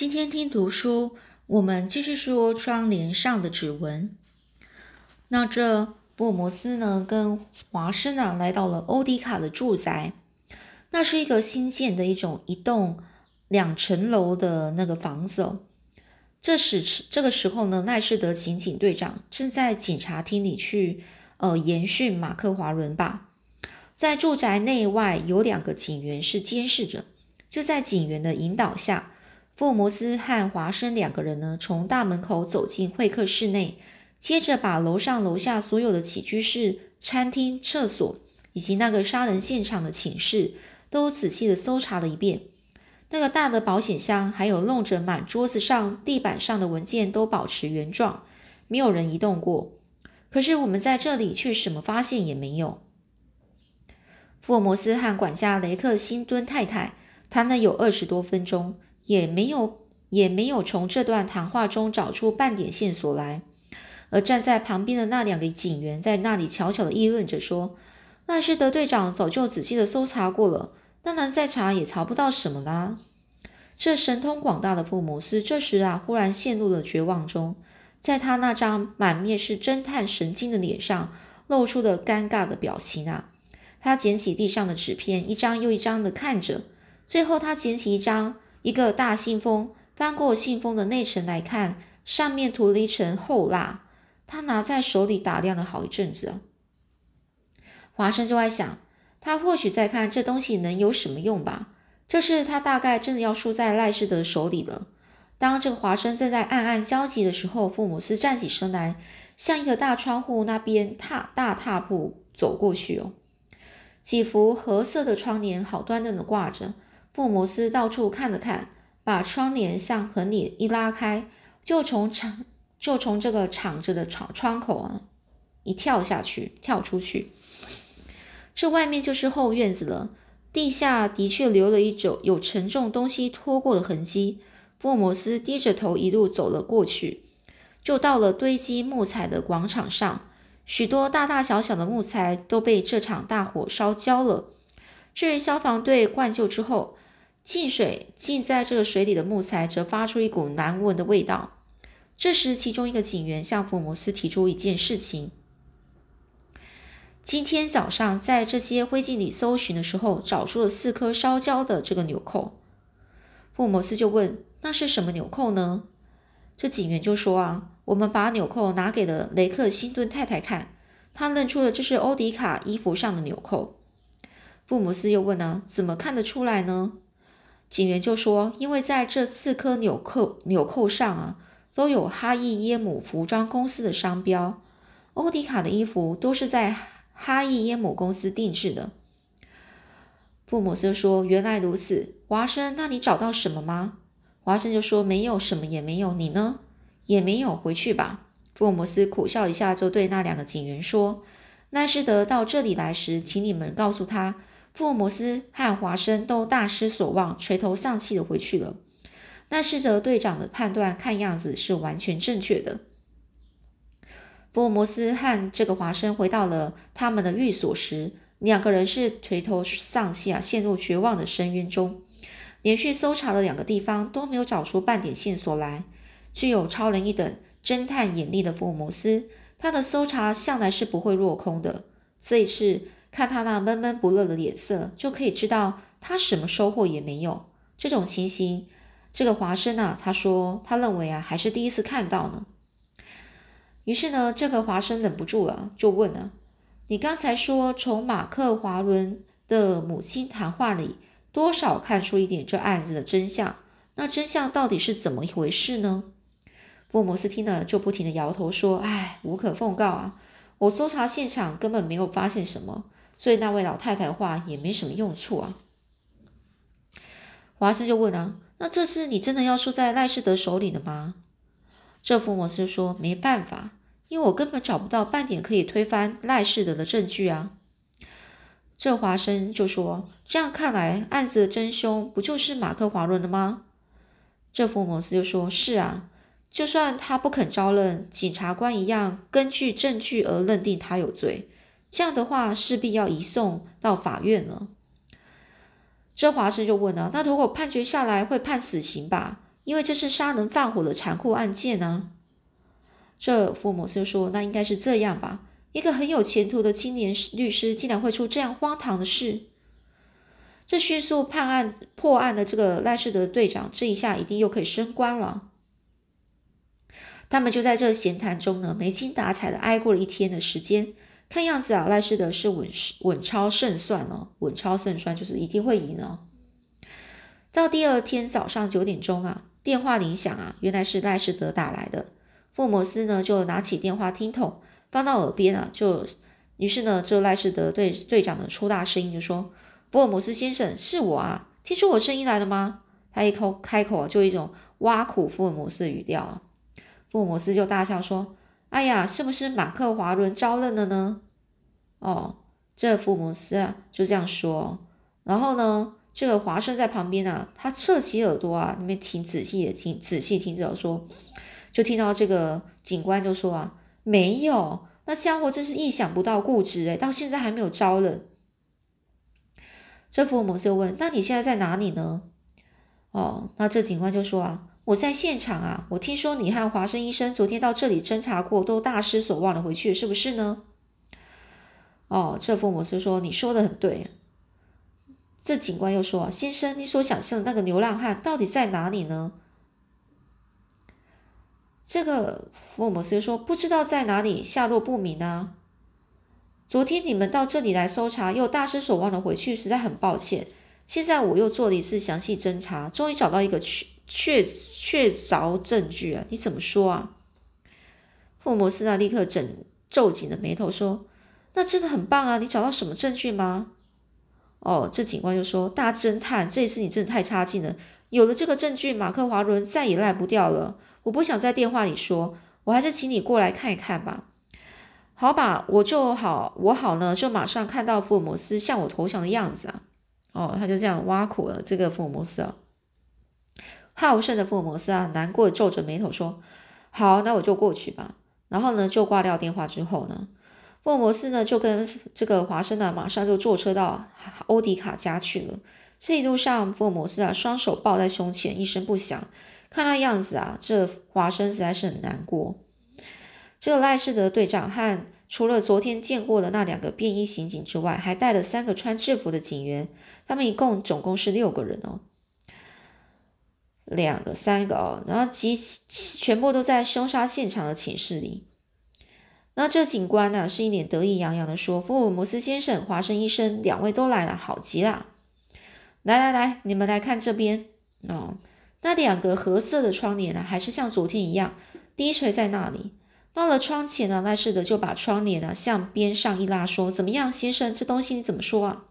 今天听读书，我们继续说窗帘上的指纹。那这福尔摩斯呢，跟华生呢，来到了欧迪卡的住宅。那是一个新建的一种一栋两层楼的那个房子哦。这时这个时候呢，奈士德刑警队长正在警察厅里去呃延讯马克华伦吧。在住宅内外有两个警员是监视着，就在警员的引导下。福尔摩斯和华生两个人呢，从大门口走进会客室内，接着把楼上楼下所有的起居室、餐厅、厕所以及那个杀人现场的寝室都仔细的搜查了一遍。那个大的保险箱，还有弄着满桌子上、地板上的文件都保持原状，没有人移动过。可是我们在这里却什么发现也没有。福尔摩斯和管家雷克辛敦太太谈了有二十多分钟。也没有，也没有从这段谈话中找出半点线索来。而站在旁边的那两个警员在那里悄悄的议论着，说：“赖士德队长早就仔细的搜查过了，当然再查也查不到什么啦。”这神通广大的福摩斯这时啊，忽然陷入了绝望中，在他那张满面是侦探神经的脸上，露出了尴尬的表情啊。他捡起地上的纸片，一张又一张的看着，最后他捡起一张。一个大信封，翻过信封的内层来看，上面涂了一层厚蜡。他拿在手里打量了好一阵子。华生就在想，他或许在看这东西能有什么用吧。这事他大概真的要输在赖士德手里了。当这个华生正在暗暗焦急的时候，福姆斯站起身来，向一个大窗户那边踏大踏步走过去。哦，几幅褐色的窗帘好端端的挂着。福摩斯到处看了看，把窗帘向横里一拉开，就从敞就从这个敞着的窗窗口啊一跳下去，跳出去。这外面就是后院子了。地下的确留了一种有沉重东西拖过的痕迹。福摩斯低着头一路走了过去，就到了堆积木材的广场上。许多大大小小的木材都被这场大火烧焦了。至于消防队灌救之后，进水浸在这个水里的木材则发出一股难闻的味道。这时，其中一个警员向福摩斯提出一件事情：今天早上在这些灰烬里搜寻的时候，找出了四颗烧焦的这个纽扣。福摩斯就问：“那是什么纽扣呢？”这警员就说：“啊，我们把纽扣拿给了雷克辛顿太太看，他认出了这是欧迪卡衣服上的纽扣。”福摩斯又问：“呢，怎么看得出来呢？”警员就说：“因为在这四颗纽扣纽扣上啊，都有哈伊耶姆服装公司的商标。欧迪卡的衣服都是在哈伊耶姆公司定制的。”布姆斯说：“原来如此，华生，那你找到什么吗？”华生就说：“没有什么，也没有。你呢？也没有。回去吧。”福尔摩斯苦笑一下，就对那两个警员说：“奈斯德到这里来时，请你们告诉他。”福尔摩斯和华生都大失所望，垂头丧气的回去了。那斯德队长的判断看样子是完全正确的。福尔摩斯和这个华生回到了他们的寓所时，两个人是垂头丧气啊，陷入绝望的深渊中。连续搜查了两个地方，都没有找出半点线索来。具有超人一等侦探眼力的福尔摩斯，他的搜查向来是不会落空的。这一次。看他那闷闷不乐的脸色，就可以知道他什么收获也没有。这种情形，这个华生啊，他说他认为啊，还是第一次看到呢。于是呢，这个华生忍不住了，就问了：“你刚才说从马克华伦的母亲谈话里，多少看出一点这案子的真相？那真相到底是怎么一回事呢？”福摩斯听了，就不停的摇头说：“唉，无可奉告啊，我搜查现场根本没有发现什么。”所以那位老太太的话也没什么用处啊。华生就问啊：“那这次你真的要输在赖士德手里了吗？”这福摩斯说：“没办法，因为我根本找不到半点可以推翻赖士德的证据啊。”这华生就说：“这样看来，案子的真凶不就是马克华伦了吗？”这福摩斯就说：“是啊，就算他不肯招认，检察官一样根据证据而认定他有罪。”这样的话，势必要移送到法院了。这华生就问了：“那如果判决下来，会判死刑吧？因为这是杀人放火的残酷案件呢。这福尔摩斯就说：“那应该是这样吧？一个很有前途的青年律师，竟然会出这样荒唐的事。这迅速判案破案的这个赖士德队长，这一下一定又可以升官了。”他们就在这闲谈中呢，没精打采的挨过了一天的时间。看样子啊，赖士德是稳稳超胜算哦，稳超胜算就是一定会赢哦。到第二天早上九点钟啊，电话铃响啊，原来是赖士德打来的。福尔摩斯呢就拿起电话听筒放到耳边啊，就于是呢，这赖士德队队长的粗大声音就说：“福尔摩斯先生，是我啊，听出我声音来了吗？”他一口开口啊，就一种挖苦福尔摩斯的语调啊。福尔摩斯就大笑说：“哎呀，是不是马克华伦招认了呢？”哦，这福姆斯啊就这样说。然后呢，这个华生在旁边啊，他侧起耳朵啊，那边听仔细的听，仔细听着说，就听到这个警官就说啊：“没有，那家伙真是意想不到固执诶，到现在还没有招认。”这福姆斯就问：“那你现在在哪里呢？”哦，那这警官就说啊。我在现场啊！我听说你和华生医生昨天到这里侦查过，都大失所望的回去，是不是呢？哦，这福摩斯说：“你说的很对。”这警官又说：“先生，你所想象的那个流浪汉到底在哪里呢？”这个福尔摩斯说：“不知道在哪里，下落不明啊。昨天你们到这里来搜查，又大失所望的回去，实在很抱歉。现在我又做了一次详细侦查，终于找到一个去。”确确凿证据啊？你怎么说啊？福尔摩斯呢？立刻整皱紧了眉头说：“那真的很棒啊！你找到什么证据吗？”哦，这警官就说：“大侦探，这一次你真的太差劲了。有了这个证据，马克华伦再也赖不掉了。我不想在电话里说，我还是请你过来看一看吧。好吧，我就好，我好呢，就马上看到福尔摩斯向我投降的样子啊。哦，他就这样挖苦了这个福尔摩斯啊。”好胜的福尔摩斯啊，难过的皱着眉头说：“好，那我就过去吧。”然后呢，就挂掉电话之后呢，福尔摩斯呢就跟这个华生呢，马上就坐车到欧迪卡家去了。这一路上，福尔摩斯啊，双手抱在胸前，一声不响。看那样子啊，这华生实在是很难过。这个赖士德队长和除了昨天见过的那两个便衣刑警之外，还带了三个穿制服的警员，他们一共总共是六个人哦。两个、三个哦，然后集全部都在凶杀现场的寝室里。那这警官呢，是一脸得意洋洋的说：“福尔摩斯先生、华生医生，两位都来了，好极了！来来来，你们来看这边哦。那两个褐色的窗帘呢，还是像昨天一样低垂在那里。到了窗前呢，赖世德就把窗帘呢向边上一拉，说：怎么样，先生，这东西你怎么说啊？”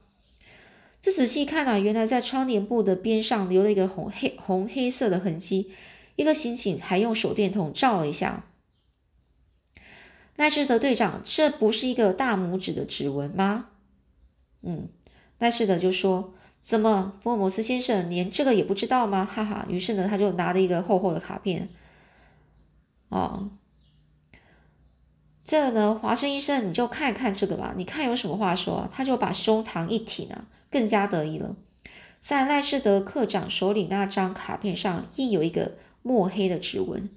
这仔细看啊，原来在窗帘布的边上留了一个红黑红黑色的痕迹。一个刑警还用手电筒照了一下。奈斯德队长，这不是一个大拇指的指纹吗？嗯，奈斯德就说：“怎么，福尔摩斯先生连这个也不知道吗？”哈哈。于是呢，他就拿了一个厚厚的卡片。哦，这呢，华生医生，你就看一看这个吧。你看有什么话说？他就把胸膛一挺呢。更加得意了，在赖士德科长手里那张卡片上印有一个墨黑的指纹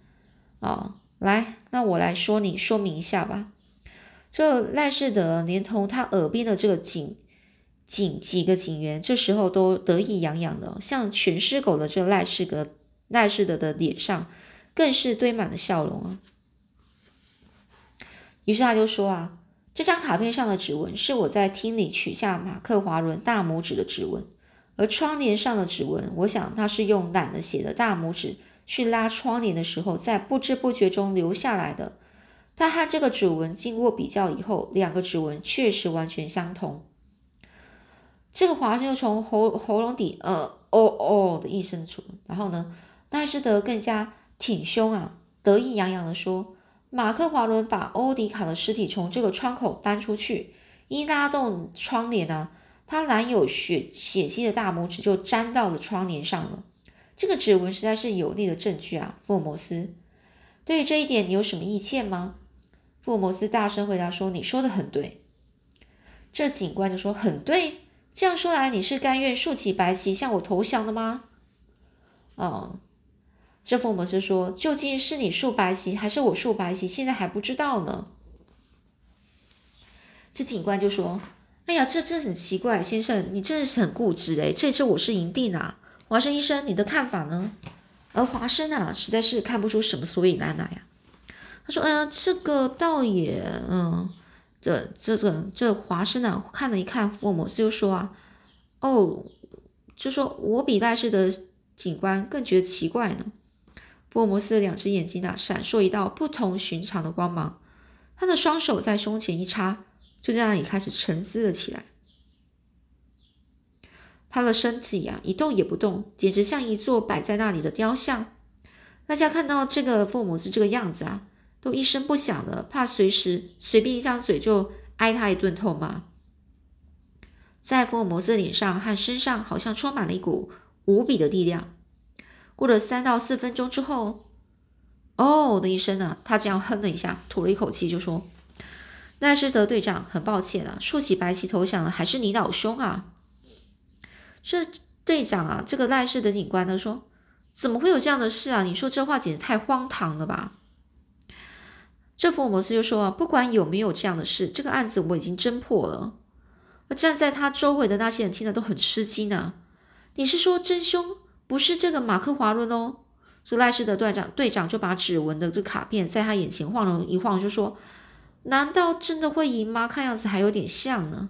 啊！来，那我来说你说明一下吧。这赖士德连同他耳边的这个警警几个警员，这时候都得意洋洋的，像全尸狗的这赖士德赖士德的脸上更是堆满了笑容啊！于是他就说啊。这张卡片上的指纹是我在厅里取下马克华伦大拇指的指纹，而窗帘上的指纹，我想他是用懒得写的大拇指去拉窗帘的时候，在不知不觉中留下来的。他和这个指纹经过比较以后，两个指纹确实完全相同。这个华生又从喉喉咙底呃哦哦的一声出，然后呢，奈斯德更加挺胸啊，得意洋洋的说。马克华伦把欧迪卡的尸体从这个窗口搬出去，一拉动窗帘呢，他染有血血迹的大拇指就粘到了窗帘上了。这个指纹实在是有力的证据啊，福尔摩斯。对于这一点，你有什么意见吗？福尔摩斯大声回答说：“你说的很对。”这警官就说：“很对。这样说来，你是甘愿竖起白旗向我投降的吗？”嗯。这福尔摩斯说：“究竟是你竖白旗，还是我竖白旗？现在还不知道呢。”这警官就说：“哎呀，这真很奇怪，先生，你真的是很固执诶。这次我是营地呢，华生医生，你的看法呢？”而华生啊，实在是看不出什么所以然来呀。他说：“嗯，这个倒也……嗯，这这这这华生啊，看了一看福尔摩斯，就说啊，哦，就说我比赖氏的警官更觉得奇怪呢。”福尔摩斯的两只眼睛啊，闪烁一道不同寻常的光芒。他的双手在胸前一插，就在那里开始沉思了起来。他的身体呀，一动也不动，简直像一座摆在那里的雕像。大家看到这个福尔摩斯这个样子啊，都一声不响的，怕随时随便一张嘴就挨他一顿痛骂。在福尔摩斯脸上和身上，好像充满了一股无比的力量。过了三到四分钟之后，哦的一声呢，他这样哼了一下，吐了一口气，就说：“奈斯德队长，很抱歉啊，竖起白旗投降的还是你老兄啊。”这队长啊，这个赖氏的警官呢说：“怎么会有这样的事啊？你说这话简直太荒唐了吧？”这福尔摩斯就说啊：“不管有没有这样的事，这个案子我已经侦破了。”站在他周围的那些人听了都很吃惊呢。你是说真凶？不是这个马克华伦哦，说赖氏的队长队长就把指纹的这卡片在他眼前晃了一晃，就说：“难道真的会赢吗？看样子还有点像呢。”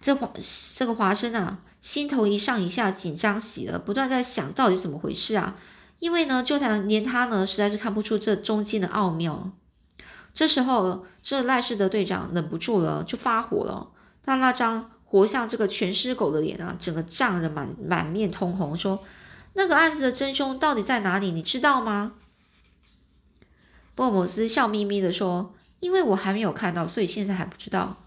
这华这个华生啊，心头一上一下，紧张极了，不断在想到底怎么回事啊？因为呢，就他连他呢，实在是看不出这中间的奥妙。这时候，这赖氏的队长忍不住了，就发火了，他那张。活像这个全尸狗的脸啊，整个涨得满满面通红，说：“那个案子的真凶到底在哪里？你知道吗？”福尔摩斯笑眯眯的说：“因为我还没有看到，所以现在还不知道。”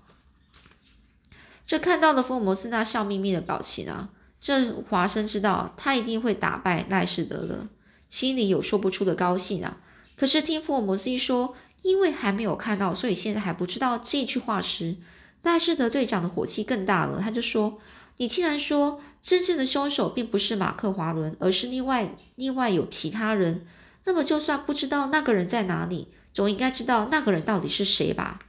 这看到了福尔摩斯那笑眯眯的表情啊，这华生知道他一定会打败赖士德的，心里有说不出的高兴啊。可是听福尔摩斯一说，因为还没有看到，所以现在还不知道这句话时。赖士德队长的火气更大了，他就说：“你既然说真正的凶手并不是马克华伦，而是另外另外有其他人，那么就算不知道那个人在哪里，总应该知道那个人到底是谁吧？”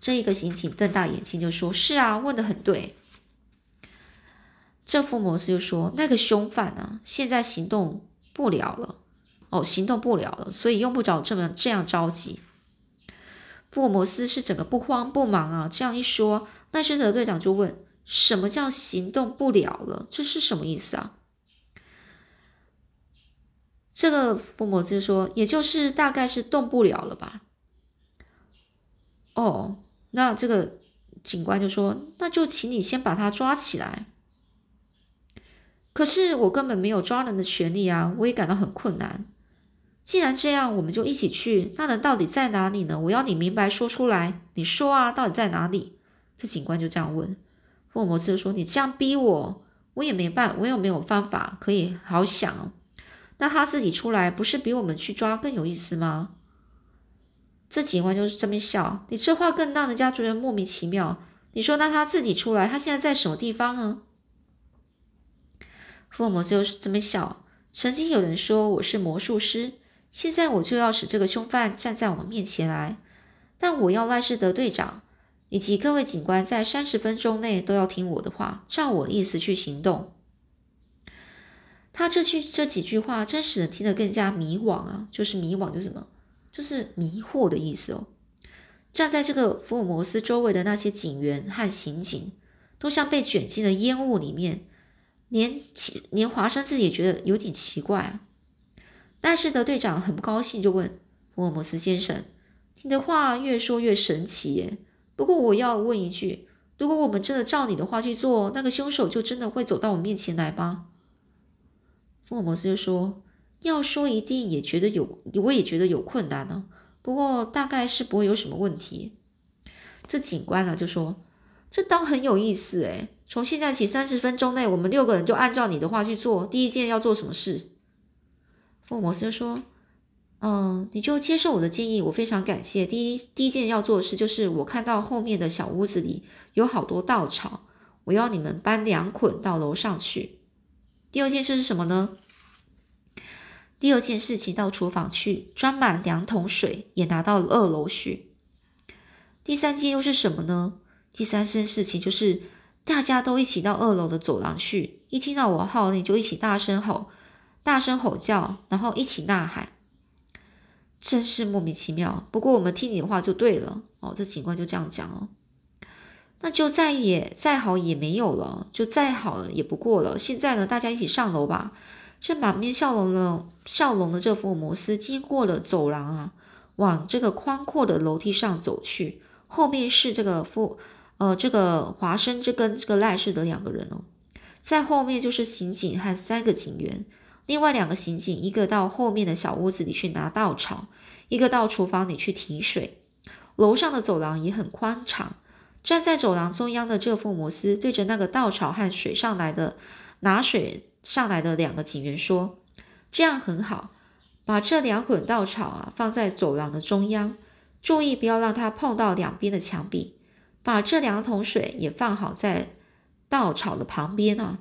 这一个刑警瞪大眼睛就说：“是啊，问的很对。”这福摩斯就说：“那个凶犯呢，现在行动不了了，哦，行动不了了，所以用不着这么这样着急。”福尔摩斯是整个不慌不忙啊！这样一说，奈斯德队长就问：“什么叫行动不了了？这是什么意思啊？”这个福尔摩斯说：“也就是大概是动不了了吧。”哦，那这个警官就说：“那就请你先把他抓起来。”可是我根本没有抓人的权利啊！我也感到很困难。既然这样，我们就一起去。那人到底在哪里呢？我要你明白说出来。你说啊，到底在哪里？这警官就这样问。福尔摩斯说：“你这样逼我，我也没办，我也没有方法可以好想。那他自己出来，不是比我们去抓更有意思吗？”这警官就是这么笑。你这话更让人家觉得莫名其妙。你说，那他自己出来，他现在在什么地方呢？福尔摩斯又是这么笑。曾经有人说我是魔术师。现在我就要使这个凶犯站在我们面前来，但我要赖士德队长以及各位警官在三十分钟内都要听我的话，照我的意思去行动。他这句这几句话真使人听得更加迷惘啊！就是迷惘，就是什么？就是迷惑的意思哦。站在这个福尔摩斯周围的那些警员和刑警，都像被卷进了烟雾里面，连连华生自己也觉得有点奇怪啊。但是的队长很不高兴，就问福尔摩斯先生：“你的话越说越神奇耶。不过我要问一句，如果我们真的照你的话去做，那个凶手就真的会走到我面前来吗？”福尔摩斯就说：“要说一定也觉得有，我也觉得有困难呢。不过大概是不会有什么问题。”这警官呢就说：“这倒很有意思诶，从现在起三十分钟内，我们六个人就按照你的话去做。第一件要做什么事？”福尔摩斯说：“嗯，你就接受我的建议，我非常感谢。第一，第一件要做的事就是，我看到后面的小屋子里有好多稻草，我要你们搬两捆到楼上去。第二件事是什么呢？第二件事情到厨房去装满两桶水，也拿到二楼去。第三件又是什么呢？第三件事情就是大家都一起到二楼的走廊去，一听到我号令就一起大声吼、大声吼叫，然后一起呐喊，真是莫名其妙。不过我们听你的话就对了哦，这警官就这样讲哦。那就再也再好也没有了，就再好也不过了。现在呢，大家一起上楼吧。这满面笑容的笑容的这福尔摩斯经过了走廊啊，往这个宽阔的楼梯上走去。后面是这个富呃这个华生这跟这个赖氏的两个人哦，在后面就是刑警和三个警员。另外两个刑警，一个到后面的小屋子里去拿稻草，一个到厨房里去提水。楼上的走廊也很宽敞。站在走廊中央的这副摩斯对着那个稻草和水上来的拿水上来的两个警员说：“这样很好，把这两捆稻草啊放在走廊的中央，注意不要让它碰到两边的墙壁。把这两桶水也放好在稻草的旁边啊，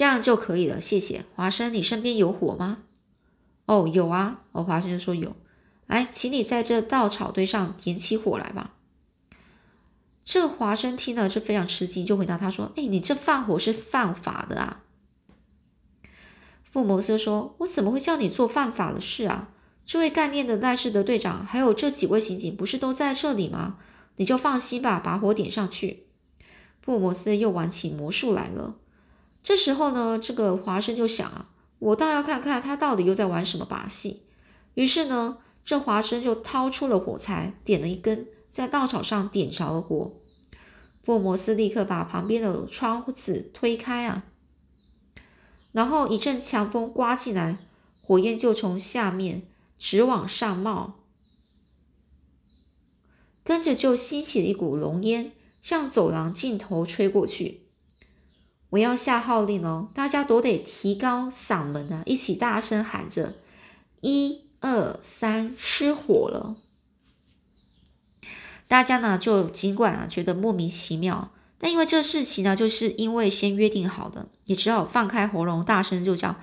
这样就可以了。谢谢，华生，你身边有火吗？哦，有啊。哦，华生就说有。来，请你在这稻草堆上点起火来吧。”这华生听了是非常吃惊，就回答他说：“哎，你这放火是犯法的啊！”福摩斯说：“我怎么会叫你做犯法的事啊？这位干练的赖氏德队长还有这几位刑警不是都在这里吗？你就放心吧，把火点上去。”福摩斯又玩起魔术来了。这时候呢，这个华生就想啊，我倒要看看他到底又在玩什么把戏。于是呢，这华生就掏出了火柴，点了一根。在稻草上点着了火，福尔摩斯立刻把旁边的窗户子推开啊，然后一阵强风刮进来，火焰就从下面直往上冒，跟着就吸起了一股浓烟，向走廊尽头吹过去。我要下号令哦，大家都得提高嗓门啊，一起大声喊着：“一二三，失火了！”大家呢，就尽管啊觉得莫名其妙，但因为这事情呢，就是因为先约定好的，也只好放开喉咙，大声就叫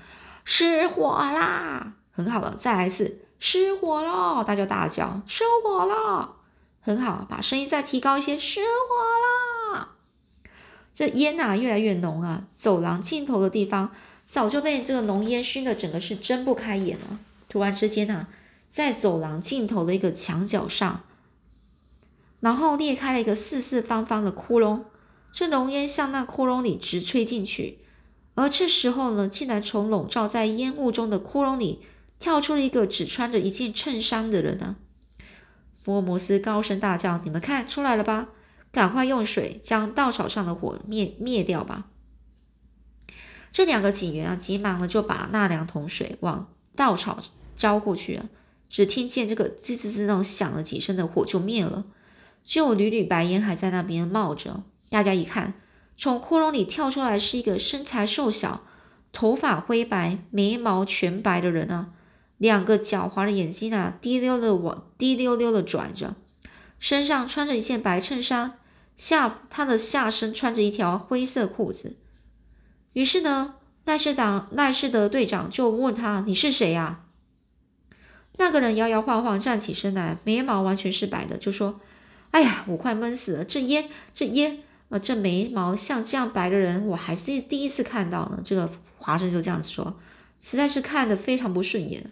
失火啦！很好了，再来一次失火了，大家大叫失火了，很好，把声音再提高一些，失火啦！这烟呐越来越浓啊，走廊尽头的地方早就被这个浓烟熏得整个是睁不开眼了。突然之间呢，在走廊尽头的一个墙角上。然后裂开了一个四四方方的窟窿，这浓烟向那窟窿里直吹进去。而这时候呢，竟然从笼罩在烟雾中的窟窿里跳出了一个只穿着一件衬衫的人啊！福尔摩斯高声大叫：“你们看出来了吧？赶快用水将稻草上的火灭灭掉吧！”这两个警员啊，急忙的就把那两桶水往稻草浇过去啊。只听见这个吱吱吱那种响了几声的火就灭了。只有缕缕白烟还在那边冒着。大家一看，从窟窿里跳出来是一个身材瘦小、头发灰白、眉毛全白的人啊！两个狡猾的眼睛啊，滴溜的往滴溜溜的转着，身上穿着一件白衬衫，下他的下身穿着一条灰色裤子。于是呢，赖士党赖士德队长就问他：“你是谁呀？”那个人摇摇晃晃站起身来，眉毛完全是白的，就说。哎呀，我快闷死了！这烟，这烟，呃，这眉毛像这样白的人，我还是第一次看到呢。这个华生就这样子说，实在是看得非常不顺眼。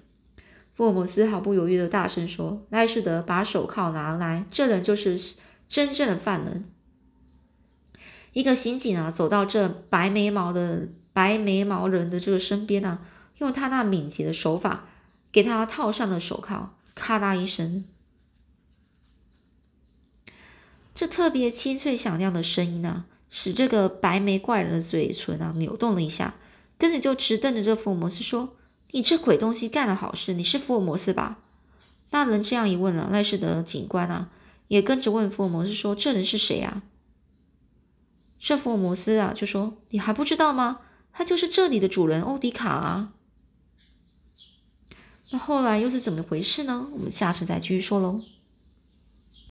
福尔摩斯毫不犹豫的大声说：“赖士德，把手铐拿来，这人就是真正的犯人。”一个刑警啊，走到这白眉毛的白眉毛人的这个身边呢，用他那敏捷的手法给他套上了手铐，咔嗒一声。这特别清脆响亮的声音呢，使这个白眉怪人的嘴唇啊扭动了一下，跟着就直瞪着这福尔摩斯说：“你这鬼东西干了好事，你是福尔摩斯吧？”那人这样一问啊，赖士德警官啊也跟着问福尔摩斯说：“这人是谁啊？”这福尔摩斯啊就说：“你还不知道吗？他就是这里的主人欧迪卡啊。”那后来又是怎么回事呢？我们下次再继续说喽。